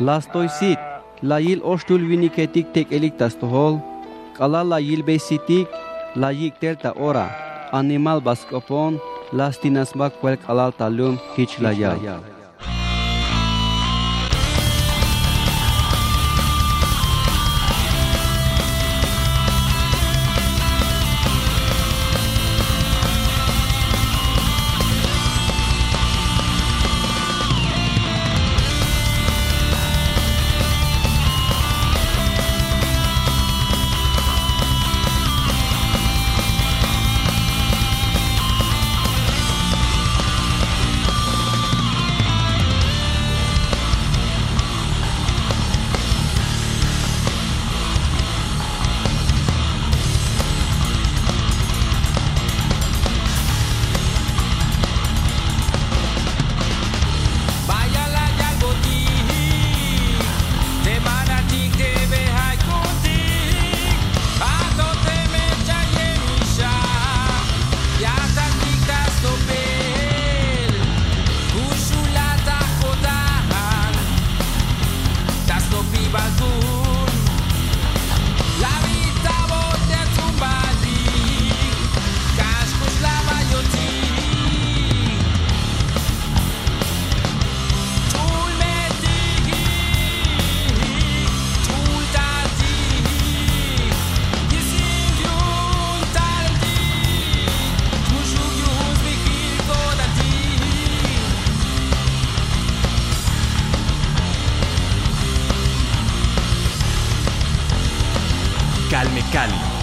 Lastoy sit, la yil oshtul viniketik tek elik tastohol. Kala la yil besitik, la yik terta ora. Animal baskopon, lastinas mak kwel kalal talum hich la ya. Cali.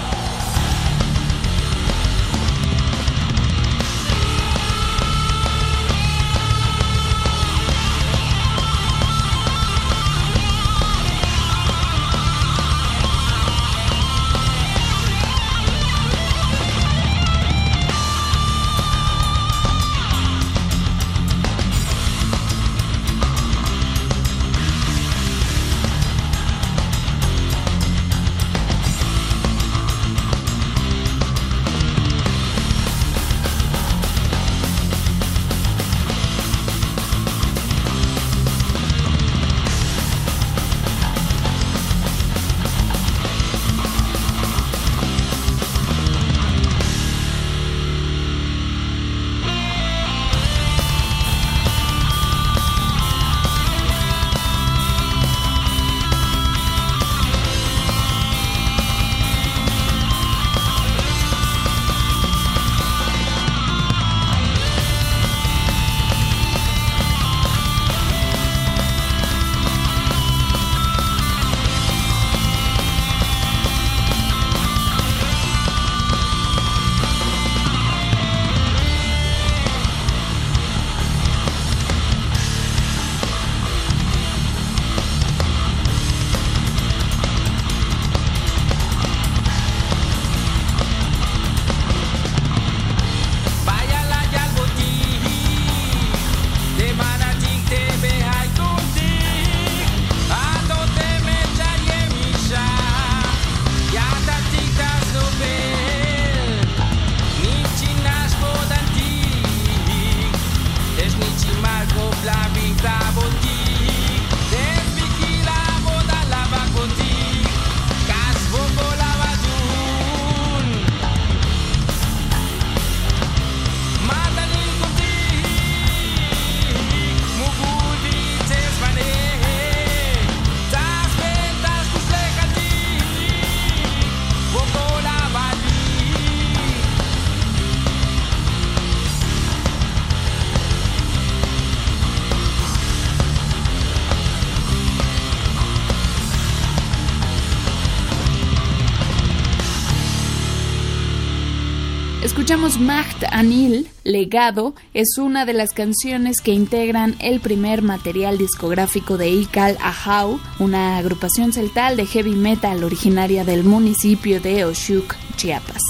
Escuchamos Macht Anil, Legado, es una de las canciones que integran el primer material discográfico de Ikal Ahau, una agrupación celtal de heavy metal originaria del municipio de Oshuk, Chiapas.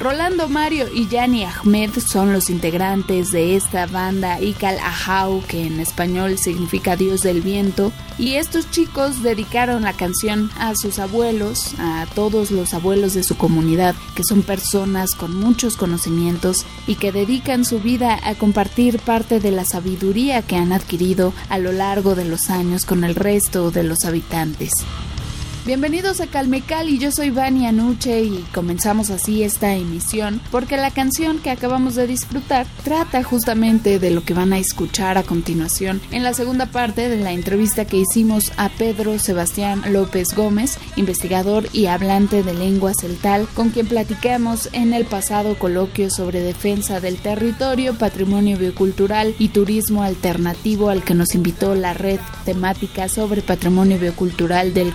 Rolando Mario y Yani Ahmed son los integrantes de esta banda Ikal Ahau, que en español significa Dios del Viento, y estos chicos dedicaron la canción a sus abuelos, a todos los abuelos de su comunidad, que son personas con muchos conocimientos y que dedican su vida a compartir parte de la sabiduría que han adquirido a lo largo de los años con el resto de los habitantes. Bienvenidos a Calmecal y yo soy Vani Anuche y comenzamos así esta emisión porque la canción que acabamos de disfrutar trata justamente de lo que van a escuchar a continuación en la segunda parte de la entrevista que hicimos a Pedro Sebastián López Gómez, investigador y hablante de lengua celtal, con quien platicamos en el pasado coloquio sobre defensa del territorio, patrimonio biocultural y turismo alternativo al que nos invitó la red temática sobre patrimonio biocultural del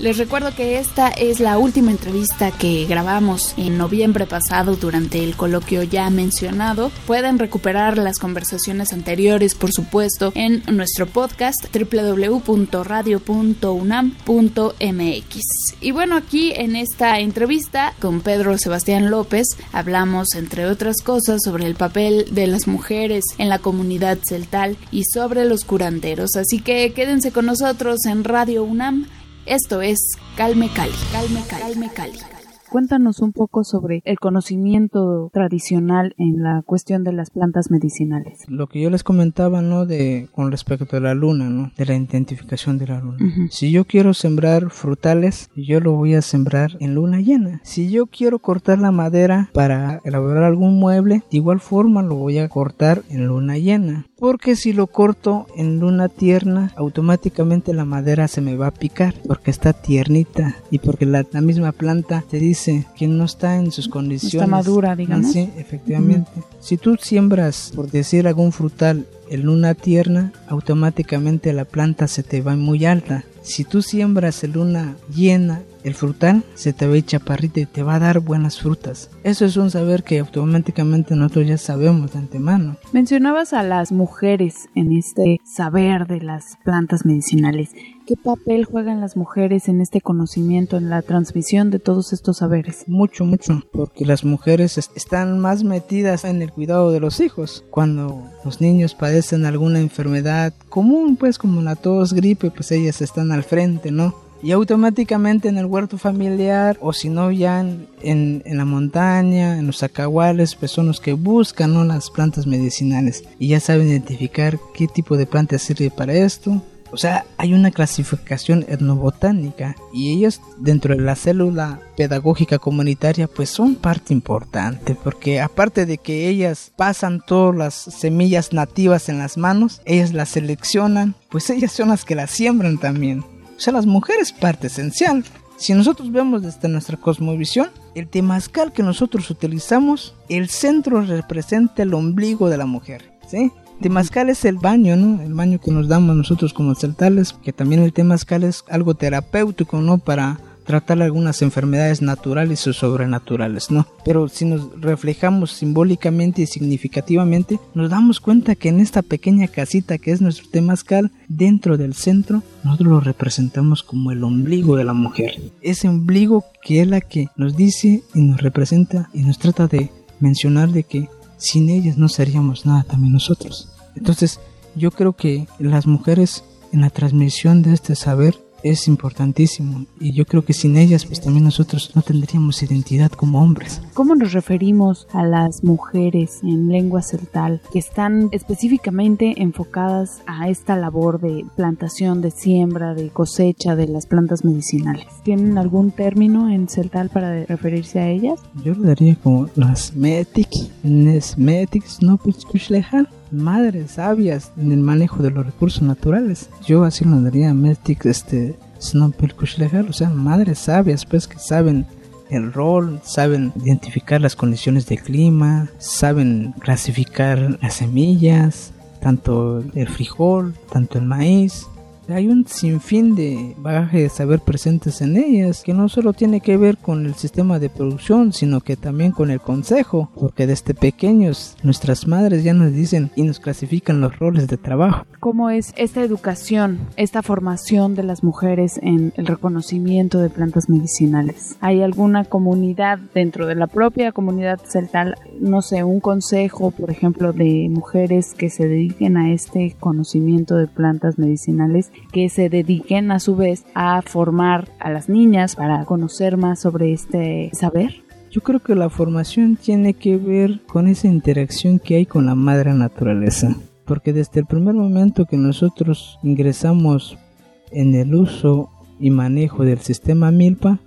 Les recuerdo que esta es la última entrevista que grabamos en noviembre pasado durante el coloquio ya mencionado. Pueden recuperar las conversaciones anteriores, por supuesto, en nuestro podcast www.radio.unam.mx. Y bueno, aquí en esta entrevista con Pedro Sebastián López hablamos, entre otras cosas, sobre el papel de las mujeres en la comunidad celtal y sobre los curanderos. Así que quédense con nosotros en Radio UNAM esto es Calme Cali, Calme Cali, Calme Cali. Cuéntanos un poco sobre el conocimiento tradicional en la cuestión de las plantas medicinales. Lo que yo les comentaba, ¿no? De con respecto a la luna, ¿no? De la identificación de la luna. Si yo quiero sembrar frutales, yo lo voy a sembrar en luna llena. Si yo quiero cortar la madera para elaborar algún mueble, de igual forma lo voy a cortar en luna llena porque si lo corto en luna tierna, automáticamente la madera se me va a picar porque está tiernita y porque la, misma planta te dice que no está en sus condiciones. Está madura, digamos. Sí, efectivamente. Si tú siembras, por decir algún frutal, en luna tierna, automáticamente la planta se te va muy alta. Si tú siembras en luna llena, el frutal se te va a ir chaparrito y te va a dar buenas frutas. Eso es un saber que automáticamente nosotros ya sabemos de antemano. Mencionabas a las mujeres en este saber de las plantas medicinales. ¿Qué papel juegan las mujeres en este conocimiento, en la transmisión de todos estos saberes? Mucho, mucho, porque las mujeres están más metidas en el cuidado de los hijos. Cuando los niños padecen alguna enfermedad común, pues como la tos, gripe, pues ellas están al frente, ¿no? Y automáticamente en el huerto familiar o si no ya en, la montaña, en los acahuales, pues son los que buscan ¿no? las plantas medicinales y ya saben identificar qué tipo de planta sirve para esto. O sea, hay una clasificación etnobotánica y ellos dentro de la célula pedagógica comunitaria pues son parte importante porque aparte de que ellas pasan todas las semillas nativas en las manos, ellas las seleccionan, pues ellas son las que las siembran también. O sea, las mujeres parte esencial. Si nosotros vemos desde nuestra cosmovisión, el temazcal que nosotros utilizamos, el centro representa el ombligo de la mujer, ¿sí? Temazcal es el baño, ¿no? El baño que nos damos nosotros como celtales, que también el temazcal es algo terapéutico, ¿no? Para tratar algunas enfermedades naturales o sobrenaturales, ¿no? Pero si nos reflejamos simbólicamente y significativamente, nos damos cuenta que en esta pequeña casita que es nuestro temazcal, dentro del centro, nosotros lo representamos como el ombligo de la mujer. Ese ombligo que es la que nos dice y nos representa y nos trata de mencionar de que sin ellas no seríamos nada también nosotros. Entonces, yo creo que las mujeres en la transmisión de este saber es importantísimo y yo creo que sin ellas pues también nosotros no tendríamos identidad como hombres. ¿Cómo nos referimos a las mujeres en lengua celtal que están específicamente enfocadas a esta labor de plantación, de siembra, de cosecha de las plantas medicinales? ¿Tienen algún término en celtal para referirse a ellas? Yo lo daría como las metic, metic, no pues madres sabias en el manejo de los recursos naturales. Yo así lo daría Mestic, este, o sea, madres sabias, pues que saben el rol, saben identificar las condiciones de clima, saben clasificar las semillas, tanto el frijol, tanto el maíz, Hay un sinfín de bagaje de saber presentes en ellas, que no solo tiene que ver con el sistema de producción, sino que también con el consejo, porque desde pequeños nuestras madres ya nos dicen y nos clasifican los roles de trabajo. ¿Cómo es esta educación, esta formación de las mujeres en el reconocimiento de plantas medicinales? ¿Hay alguna comunidad dentro de la propia comunidad celtal, no sé, un consejo, por ejemplo, de mujeres que se dediquen a este conocimiento de plantas medicinales, que se dediquen a su vez a formar a las niñas para conocer más sobre este saber? Yo creo que la formación tiene que ver con esa interacción que hay con la madre naturaleza, porque desde el primer momento que nosotros ingresamos en el uso y manejo del sistema Milpa,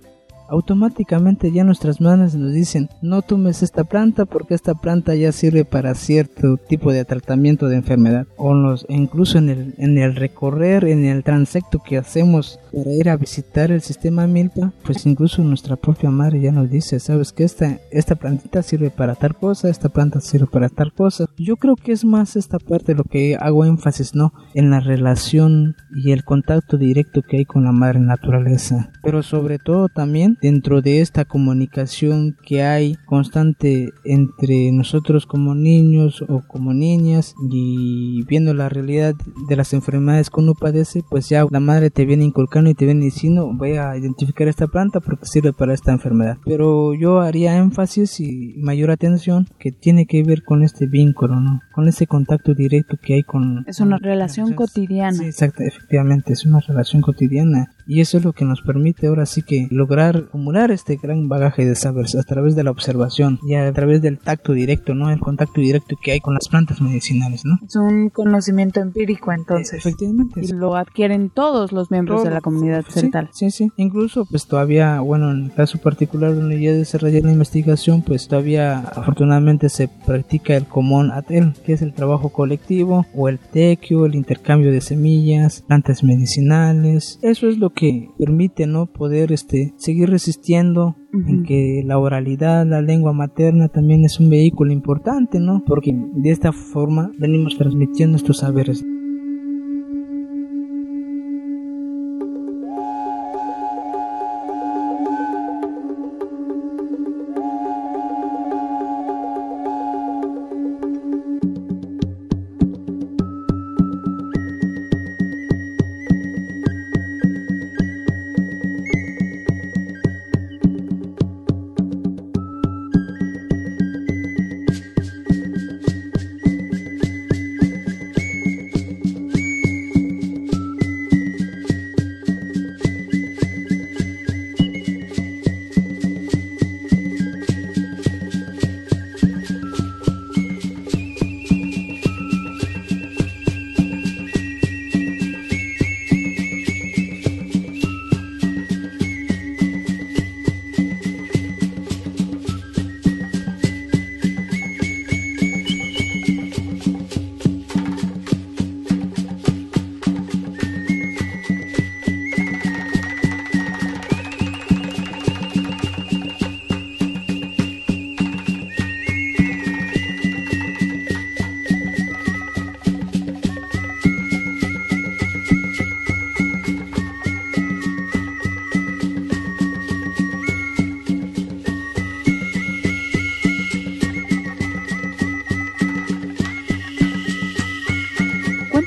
automáticamente ya nuestras manos nos dicen no tomes esta planta porque esta planta ya sirve para cierto tipo de tratamiento de enfermedad o nos, incluso en el, en el recorrer en el transecto que hacemos para ir a visitar el sistema milpa pues incluso nuestra propia madre ya nos dice sabes que esta, esta plantita sirve para tal cosa esta planta sirve para tal cosa yo creo que es más esta parte lo que hago énfasis no en la relación y el contacto directo que hay con la madre naturaleza. Pero sobre todo también dentro de esta comunicación que hay constante entre nosotros como niños o como niñas y viendo la realidad de las enfermedades que uno padece, pues ya la madre te viene inculcando y te viene diciendo voy a identificar esta planta porque sirve para esta enfermedad. Pero yo haría énfasis y mayor atención que tiene que ver con este vínculo, ¿no? Con ese contacto directo que hay con... Es una relación cotidiana. Sí, exacto, efectivamente, es una relación cotidiana y eso es lo que nos permite ahora sí que lograr acumular este gran bagaje de saberes a través de la observación y a través del tacto directo, ¿no? El contacto directo que hay con las plantas medicinales, ¿no? Es un conocimiento empírico entonces. Efectivamente. Y lo adquieren todos los miembros de la comunidad central. Sí, sí, Incluso pues todavía, bueno, en el caso particular donde ya desarrollé la investigación, pues todavía afortunadamente se practica el común atel, que es el trabajo colectivo o el tequio, el intercambio de semillas, plantas medicinales. Eso es lo que permite no poder este seguir resistiendo en que la oralidad, la lengua materna también es un vehículo importante, ¿no? Porque de esta forma venimos transmitiendo estos saberes.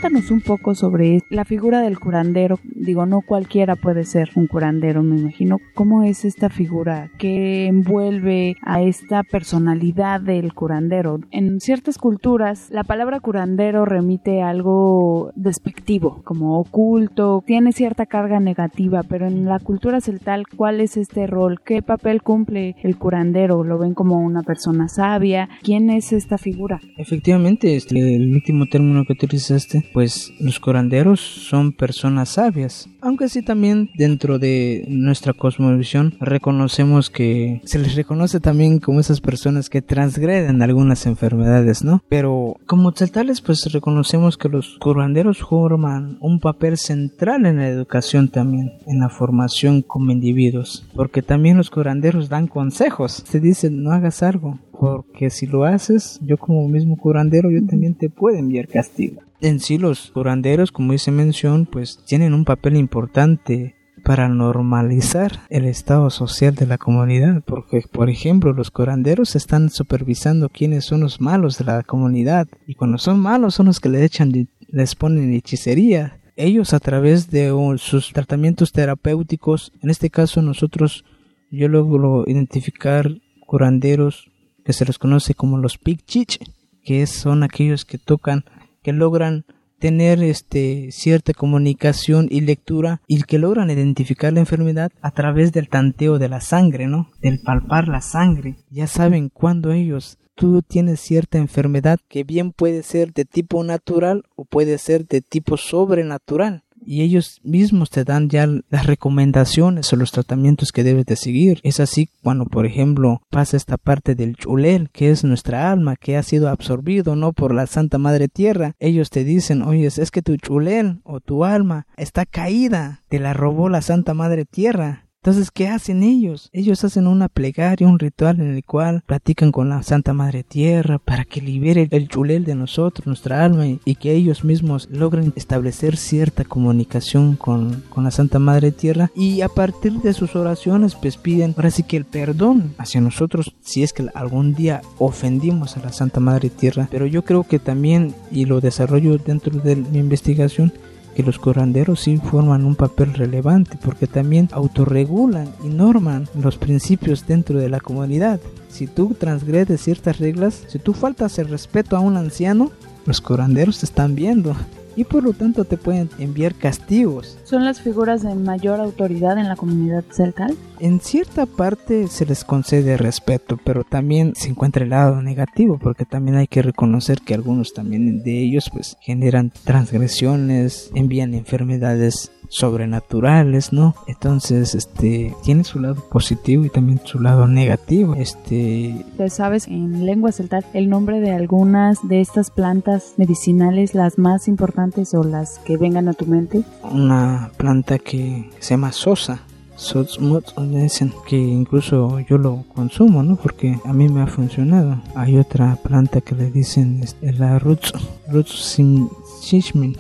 Un poco sobre la figura del curandero. Digo, no cualquiera puede ser un curandero, me imagino. ¿Cómo es esta figura? ¿Qué envuelve a esta personalidad del curandero? En ciertas culturas, la palabra curandero remite a algo despectivo, como oculto, tiene cierta carga negativa, pero en la cultura celtal, ¿cuál es este rol? ¿Qué papel cumple el curandero? ¿Lo ven como una persona sabia? ¿Quién es esta figura? Efectivamente, este, el último término que utilizaste, pues los curanderos son personas sabias, aunque sí también dentro de nuestra cosmovisión reconocemos que se les reconoce también como esas personas que transgreden algunas enfermedades, ¿no? Pero como tales pues reconocemos que los curanderos forman un papel central en la educación también, en la formación como individuos, porque también los curanderos dan consejos, te dicen no hagas algo, porque si lo haces, yo como mismo curandero, yo también te puedo enviar castigo. En sí los curanderos, como dice mención, pues tienen un papel importante para normalizar el estado social de la comunidad, porque por ejemplo los curanderos están supervisando quiénes son los malos de la comunidad y cuando son malos son los que les echan les ponen hechicería. Ellos a través de sus tratamientos terapéuticos, en este caso nosotros yo logro identificar curanderos que se los conoce como los pigchich, que son aquellos que tocan, que logran tener este cierta comunicación y lectura y que logran identificar la enfermedad a través del tanteo de la sangre, ¿no? Del palpar la sangre. Ya saben cuándo ellos tú tienes cierta enfermedad que bien puede ser de tipo natural o puede ser de tipo sobrenatural y ellos mismos te dan ya las recomendaciones o los tratamientos que debes de seguir. Es así cuando, por ejemplo, pasa esta parte del chulel, que es nuestra alma, que ha sido absorbido no por la Santa Madre Tierra. Ellos te dicen, oye, es que tu chulel o tu alma está caída, te la robó la Santa Madre Tierra entonces, ¿qué hacen ellos? Ellos hacen una plegaria, un ritual en el cual platican con la Santa Madre Tierra para que libere el chulel de nosotros, nuestra alma, y, que ellos mismos logren establecer cierta comunicación con, con, la Santa Madre Tierra. Y a partir de sus oraciones, pues piden ahora sí que el perdón hacia nosotros si es que algún día ofendimos a la Santa Madre Tierra. Pero yo creo que también, y lo desarrollo dentro de mi investigación, que los curanderos sí forman un papel relevante porque también autorregulan y norman los principios dentro de la comunidad. Si tú transgredes ciertas reglas, si tú faltas el respeto a un anciano, los curanderos están viendo y por lo tanto te pueden enviar castigos. ¿Son las figuras de mayor autoridad en la comunidad celtal? En cierta parte se les concede respeto, pero también se encuentra el lado negativo, porque también hay que reconocer que algunos también de ellos pues generan transgresiones, envían enfermedades sobrenaturales, ¿no? Entonces, este, tiene su lado positivo y también su lado negativo. Este, sabes en lengua celtal el nombre de algunas de estas plantas medicinales, las más importantes o las que vengan a tu mente? Una planta que se llama sosa. dicen que incluso yo lo consumo, ¿no? Porque a mí me ha funcionado. Hay otra planta que le dicen este, la roots, roots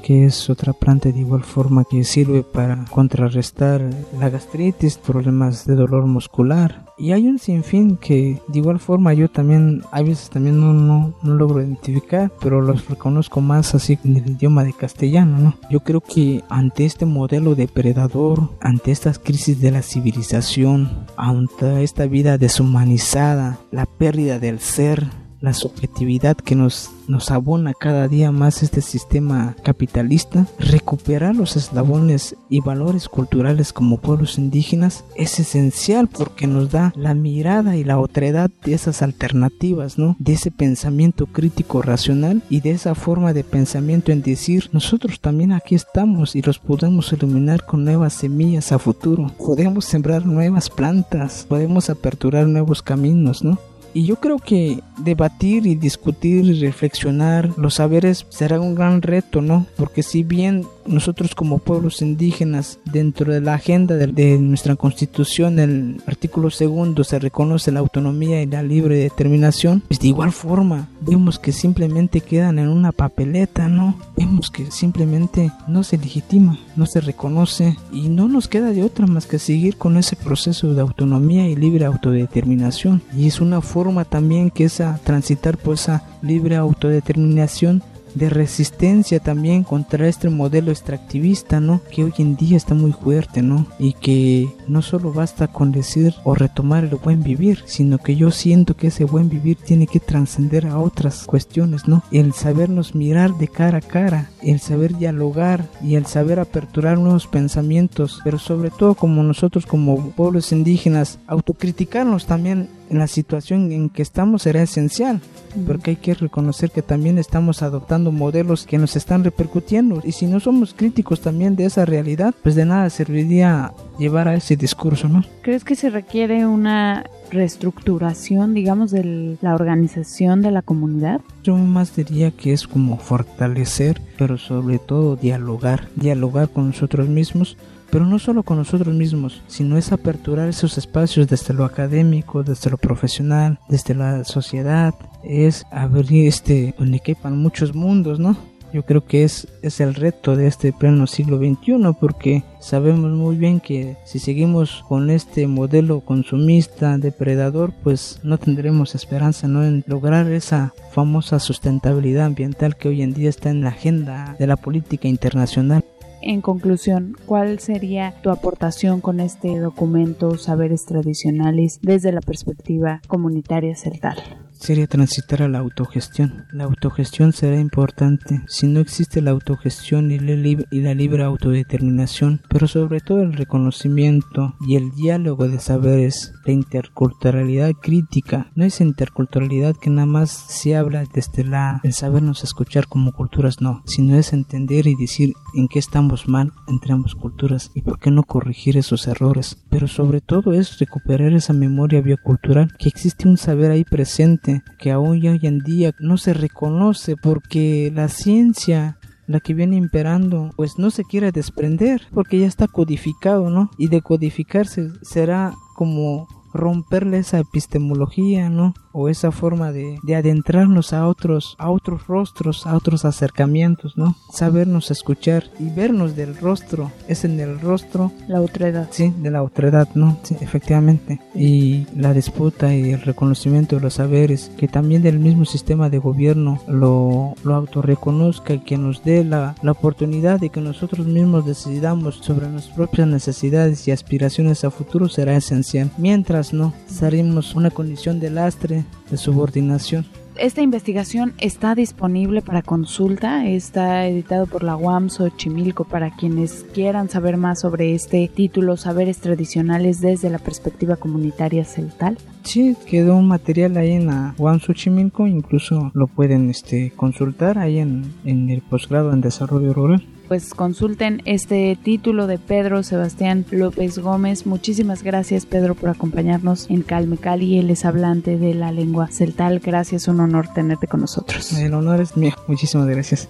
que es otra planta de igual forma que sirve para contrarrestar la gastritis, problemas de dolor muscular. Y hay un sinfín que de igual forma yo también, a veces también no, no, no logro identificar, pero los reconozco más así en el idioma de castellano, ¿no? Yo creo que ante este modelo depredador, ante estas crisis de la civilización, ante esta vida deshumanizada, la pérdida del ser, la subjetividad que nos, nos abona cada día más este sistema capitalista, recuperar los eslabones y valores culturales como pueblos indígenas es esencial porque nos da la mirada y la otredad de esas alternativas, ¿no? De ese pensamiento crítico racional y de esa forma de pensamiento en decir, nosotros también aquí estamos y los podemos iluminar con nuevas semillas a futuro. Podemos sembrar nuevas plantas, podemos aperturar nuevos caminos, ¿no? Y yo creo que debatir y discutir y reflexionar los saberes será un gran reto, ¿no? Porque si bien nosotros como pueblos indígenas, dentro de la agenda de, nuestra constitución, el artículo segundo se reconoce la autonomía y la libre determinación, pues de igual forma vemos que simplemente quedan en una papeleta, ¿no? Vemos que simplemente no se legitima, no se reconoce y no nos queda de otra más que seguir con ese proceso de autonomía y libre autodeterminación. Y es una forma también que es a transitar por esa libre autodeterminación de resistencia también contra este modelo extractivista, ¿no? Que hoy en día está muy fuerte, ¿no? Y que no solo basta con decir o retomar el buen vivir, sino que yo siento que ese buen vivir tiene que trascender a otras cuestiones, ¿no? El sabernos mirar de cara a cara, el saber dialogar y el saber aperturar nuevos pensamientos, pero sobre todo como nosotros como pueblos indígenas, autocriticarnos también la situación en que estamos será esencial, porque hay que reconocer que también estamos adoptando modelos que nos están repercutiendo y si no somos críticos también de esa realidad, pues de nada serviría llevar a ese discurso, ¿no? ¿Crees que se requiere una reestructuración, digamos, de la organización de la comunidad? Yo más diría que es como fortalecer, pero sobre todo dialogar, dialogar con nosotros mismos pero no solo con nosotros mismos, sino es aperturar esos espacios desde lo académico, desde lo profesional, desde la sociedad, es abrir este donde quepan muchos mundos, ¿no? Yo creo que es, es el reto de este pleno siglo XXI porque sabemos muy bien que si seguimos con este modelo consumista, depredador, pues no tendremos esperanza ¿no? en lograr esa famosa sustentabilidad ambiental que hoy en día está en la agenda de la política internacional. En conclusión, ¿cuál sería tu aportación con este documento Saberes Tradicionales desde la perspectiva comunitaria celtal? Sería transitar a la autogestión. La autogestión será importante si no existe la autogestión y la, libre autodeterminación, pero sobre todo el reconocimiento y el diálogo de saberes, la interculturalidad crítica. No es interculturalidad que nada más se habla desde la, el sabernos escuchar como culturas, no, sino es entender y decir en qué estamos mal entre ambas culturas y por qué no corregir esos errores. Pero sobre todo es recuperar esa memoria biocultural, que existe un saber ahí presente que aún hoy en día no se reconoce porque la ciencia la que viene imperando, pues no se quiere desprender, porque ya está codificado, ¿no? Y de codificarse será como romperle esa epistemología, ¿no? O esa forma de, de, adentrarnos a otros, a otros rostros, a otros acercamientos, ¿no? Sabernos escuchar y vernos del rostro. Es en el rostro. La otredad. Sí, de la otredad, ¿no? Sí, efectivamente. Y la disputa y el reconocimiento de los saberes, que también del mismo sistema de gobierno lo, lo autorreconozca y que nos dé la, la oportunidad de que nosotros mismos decidamos sobre nuestras propias necesidades y aspiraciones a futuro será esencial. Mientras no, salimos una condición de lastre, de subordinación. Esta investigación está disponible para consulta, está editado por la UAM Xochimilco para quienes quieran saber más sobre este título, Saberes Tradicionales desde la perspectiva comunitaria celtal. Sí, quedó un material ahí en la UAM Xochimilco, incluso lo pueden este, consultar ahí en, en el posgrado en desarrollo rural pues consulten este título de Pedro Sebastián López Gómez. Muchísimas gracias Pedro por acompañarnos en Calme Cali. Él es hablante de la lengua celtal. Gracias, un honor tenerte con nosotros. El honor es mío. Muchísimas gracias.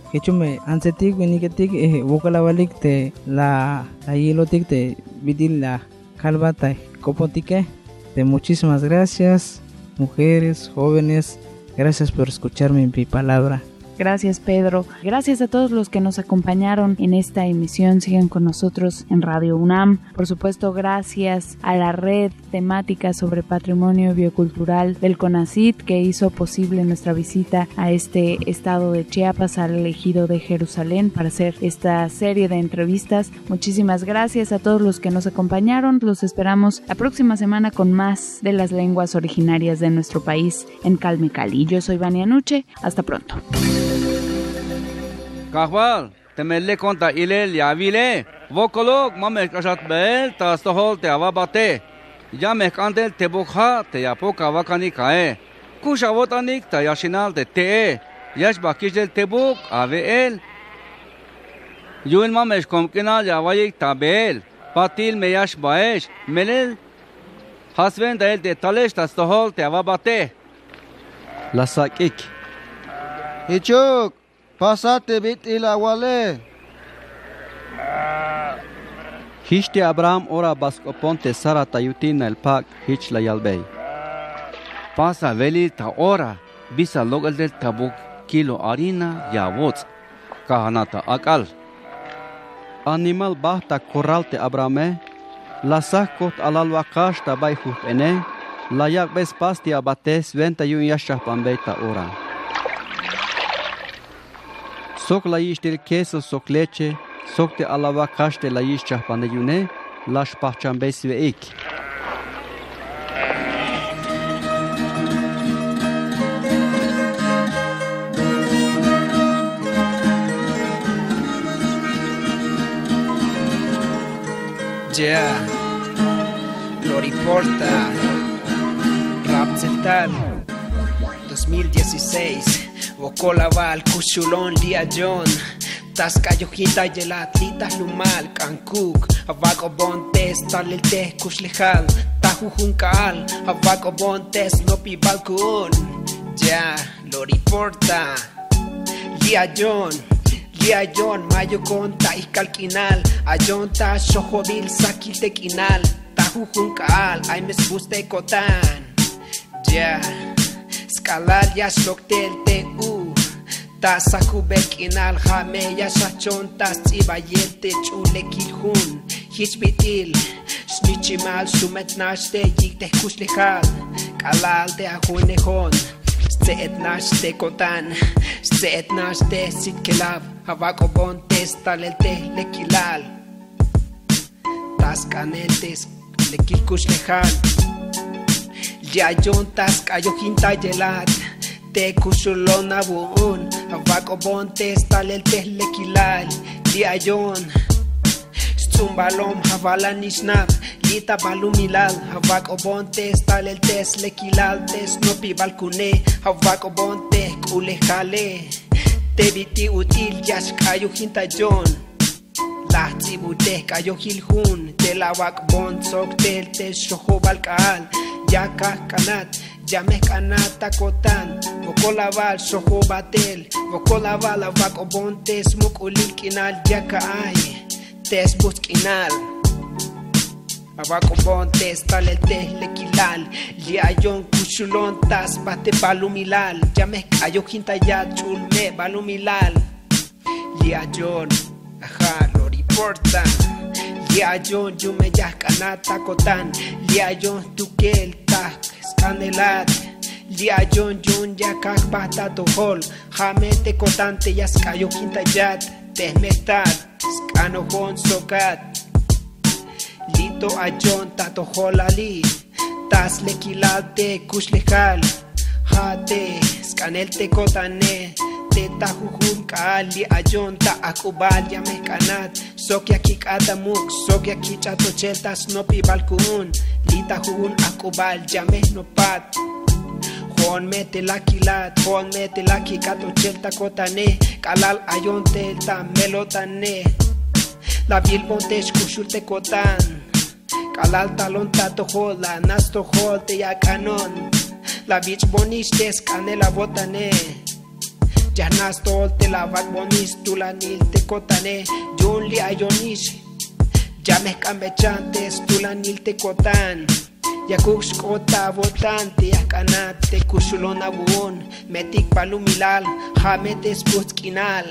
Ansetik eh, te la te vidil la calvata copotike. De muchísimas gracias, mujeres, jóvenes. Gracias por escucharme en mi palabra. Gracias Pedro. Gracias a todos los que nos acompañaron en esta emisión. Sigan con nosotros en Radio UNAM. Por supuesto, gracias a la red temática sobre patrimonio biocultural del CONACIT que hizo posible nuestra visita a este estado de Chiapas, al ejido de Jerusalén, para hacer esta serie de entrevistas. Muchísimas gracias a todos los que nos acompañaron. Los esperamos la próxima semana con más de las lenguas originarias de nuestro país en Calme Cali. Yo soy Vania Nuche. Hasta pronto. Kahwal, temelli konta ilel yavile, vokolok mamek ashat bel tastohol te avabate. Ya mekandel te bukha te yapoka wakani kae. Kusha votanik ta yashinal te te. Yash bakijel te buk ave el. Yun mamesh komkinal yavayik tabel. Patil me yash baesh. Melel. Hasven da el te talesh tastohol te avabate. Lasakik. Hichuk. Pasate bit ilawale. Hishte Abraham ora ponte sara tayutina el pak hich la yalbei. Pasa veli ta ora bisa logal del tabuk kilo harina ya wots kahanata akal. Animal bahta korralte Abrahame la sakot alal wakashta bay hut ene la yak bes pasti abates venta yun yashah pambeta ora. Soc la ishtel queso soc lece soc te alava caște la ish chahpane yune, lash pahchambesi ve ek. Yeah, Loriporta, Rap Central, 2016. Bocolaval, Cuchulón, Liayón, Tascayojita y el atlita Lumal, Cancuk, Abaco Bontes, Taliltes, Cuchlejal, Tajujuncal, Abaco Bontes, Nopi Balcón, ya lo reporta, Liayón. Liayón, Mayo Conta, Iscalquinal, Ayonta, Xojobil, Saquiltequinal, Tajujuncal, Aimes Buste Cotan, ya. eskalal jasok telte u. Ta zaku bekin aljame jasatxon ta ziba jelte txulek ilhun Hizbitil, snitsi mal sumet naste jikte Kalal de ahune hon, kontan. Zeet naste zitkelab, abako bontez talelte lekilal. Taskanetez lekilkus lehan ajunejon Steetnashte kotan, steetnashte sitkelab, habakobon testalete lekilal. Tascanentes lekilkushlejan, yayon taskayohinta yelat, te kushulon abun, habakobon testalelte lekilal, liayon. Zumbalom havalan nishnab, lita balumilal, havak obonte stal el tes lekilal tes no pi balcune, havak obonte kule jale, te viti util yash kayo hintayon. La tibute kayo hilhun, te la wak bon sok tel te shoho balkaal, yaka kanat, Llame kanata kotan, vokolaval shoho batel, vokolaval avak obontes mukulil kinal yaka ay tes buskinal Abaco bontes lequilal Liayon kushulon tas bate balumilal Ya me cayó quinta ya chulme balumilal Liayon ajá lo reporta Liayon yume ya kanata kotan Liayon tukel tak scanelat Liayon yun ya kak bata tohol Jamete kotante ya cayó quinta ya Tesmetad Skanohon sokat Lito ayon tato holali Tas lekilate kushlejal Hate skanel te kotane Teta jujun kaali ayonta akubal ya mehkanat Sokya kikamuk sokya kichatochetas nopi balkun Lita jujun akubal ya mehnopat Juan mete la quilat, Juan mete la quicato chelta cotane, calal ayon telta melotane. La vil pontes cuchulte cotan, calal talon tato hola, nasto hol te ya canon. La vich bonistes canela botane. Ya nasto te la vac bonis tu la nil te kotane Yun li ayonish Ya me cambechantes tu la nil te kotan Ya kota votante ya kanate kushulona buon metik palumilal jametes buskinal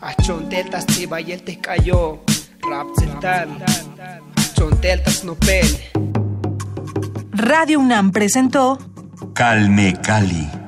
achonteltas tibayeltes cayó. Rapseltal achonteltas nopel Radio UNAM presentó Calme Cali.